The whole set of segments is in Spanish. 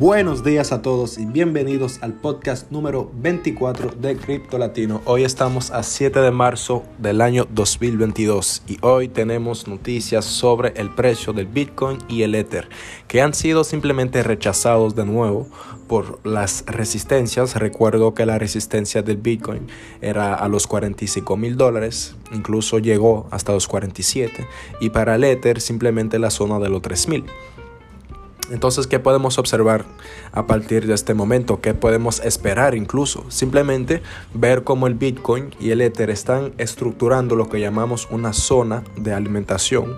Buenos días a todos y bienvenidos al podcast número 24 de Cripto Latino. Hoy estamos a 7 de marzo del año 2022 y hoy tenemos noticias sobre el precio del Bitcoin y el Ether que han sido simplemente rechazados de nuevo por las resistencias. Recuerdo que la resistencia del Bitcoin era a los 45 mil dólares, incluso llegó hasta los 47 y para el Ether simplemente la zona de los 3 mil. Entonces, ¿qué podemos observar a partir de este momento? ¿Qué podemos esperar incluso? Simplemente ver cómo el Bitcoin y el Ether están estructurando lo que llamamos una zona de alimentación,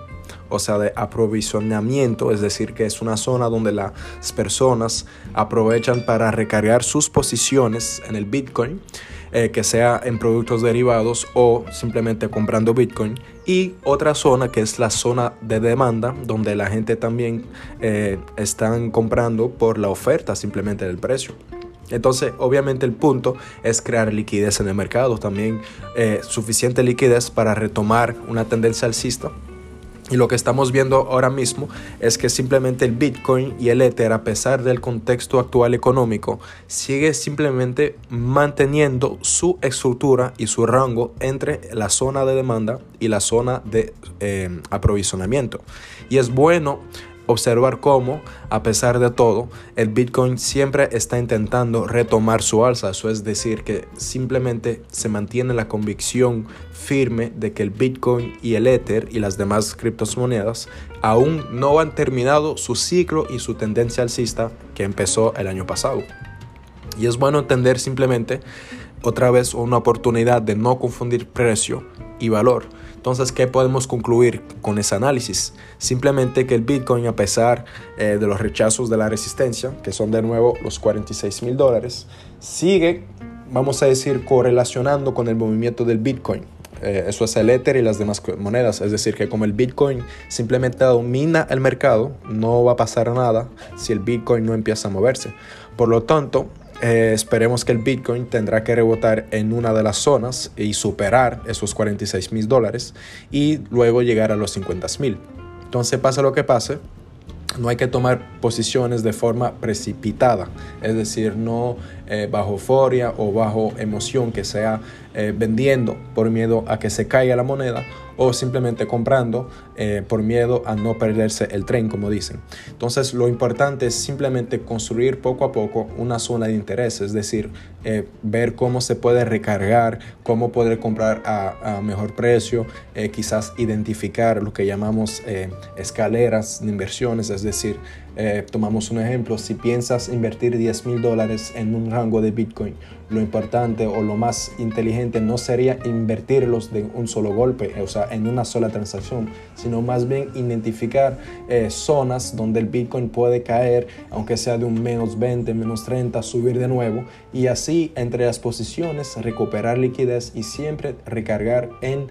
o sea, de aprovisionamiento, es decir, que es una zona donde las personas aprovechan para recargar sus posiciones en el Bitcoin eh, que sea en productos derivados o simplemente comprando Bitcoin. Y otra zona que es la zona de demanda, donde la gente también eh, están comprando por la oferta simplemente del precio. Entonces, obviamente el punto es crear liquidez en el mercado, también eh, suficiente liquidez para retomar una tendencia alcista y lo que estamos viendo ahora mismo es que simplemente el Bitcoin y el Ether, a pesar del contexto actual económico, sigue simplemente manteniendo su estructura y su rango entre la zona de demanda y la zona de eh, aprovisionamiento. Y es bueno observar cómo, a pesar de todo, el Bitcoin siempre está intentando retomar su alza. Eso es decir, que simplemente se mantiene la convicción firme de que el Bitcoin y el Ether y las demás criptomonedas aún no han terminado su ciclo y su tendencia alcista que empezó el año pasado. Y es bueno entender simplemente otra vez una oportunidad de no confundir precio y valor. Entonces, ¿qué podemos concluir con ese análisis? Simplemente que el Bitcoin, a pesar eh, de los rechazos de la resistencia, que son de nuevo los 46 mil dólares, sigue, vamos a decir, correlacionando con el movimiento del Bitcoin. Eh, eso es el Ether y las demás monedas. Es decir, que como el Bitcoin simplemente domina el mercado, no va a pasar nada si el Bitcoin no empieza a moverse. Por lo tanto, eh, esperemos que el Bitcoin tendrá que rebotar en una de las zonas y superar esos 46 mil dólares y luego llegar a los 50 mil. Entonces, pase lo que pase, no hay que tomar posiciones de forma precipitada, es decir, no eh, bajo euforia o bajo emoción que sea eh, vendiendo por miedo a que se caiga la moneda o simplemente comprando eh, por miedo a no perderse el tren, como dicen. Entonces lo importante es simplemente construir poco a poco una zona de interés, es decir, eh, ver cómo se puede recargar, cómo poder comprar a, mejor precio, eh, quizás identificar lo que llamamos escaleras de inversiones, es decir, eh, tomamos un ejemplo, si piensas invertir 10 mil dólares en un rango de Bitcoin, lo importante o lo más inteligente no sería invertirlos de un solo golpe, o sea, en una sola transacción, sino más bien identificar eh, zonas donde el Bitcoin puede caer, aunque sea de un menos 20, menos 30, subir de nuevo y así entre las posiciones recuperar liquidez y siempre recargar en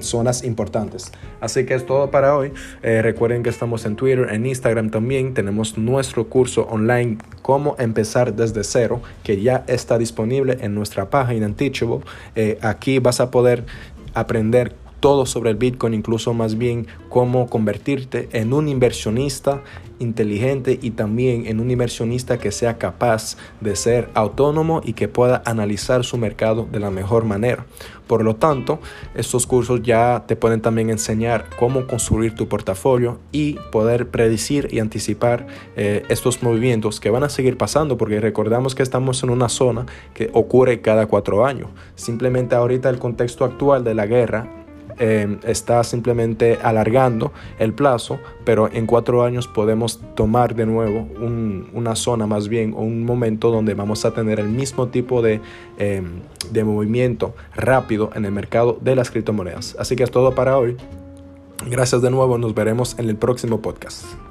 zonas importantes. Así que es todo para hoy. Eh, recuerden que estamos en Twitter, en Instagram también. Tenemos nuestro curso online Cómo empezar desde cero, que ya está disponible en nuestra página en Teachable. Eh, aquí vas a poder aprender todo sobre el Bitcoin, incluso más bien cómo convertirte en un inversionista inteligente y también en un inversionista que sea capaz de ser autónomo y que pueda analizar su mercado de la mejor manera. Por lo tanto, estos cursos ya te pueden también enseñar cómo construir tu portafolio y poder predecir y anticipar eh, estos movimientos que van a seguir pasando porque recordamos que estamos en una zona que ocurre cada cuatro años. Simplemente ahorita el contexto actual de la guerra Em, está simplemente alargando el plazo, pero en cuatro años podemos tomar de nuevo una zona más bien, un momento donde vamos a tener el mismo tipo de, em, de movimiento rápido en el mercado de las criptomonedas. Así que es todo para hoy. Gracias de nuevo, nos veremos en el próximo podcast.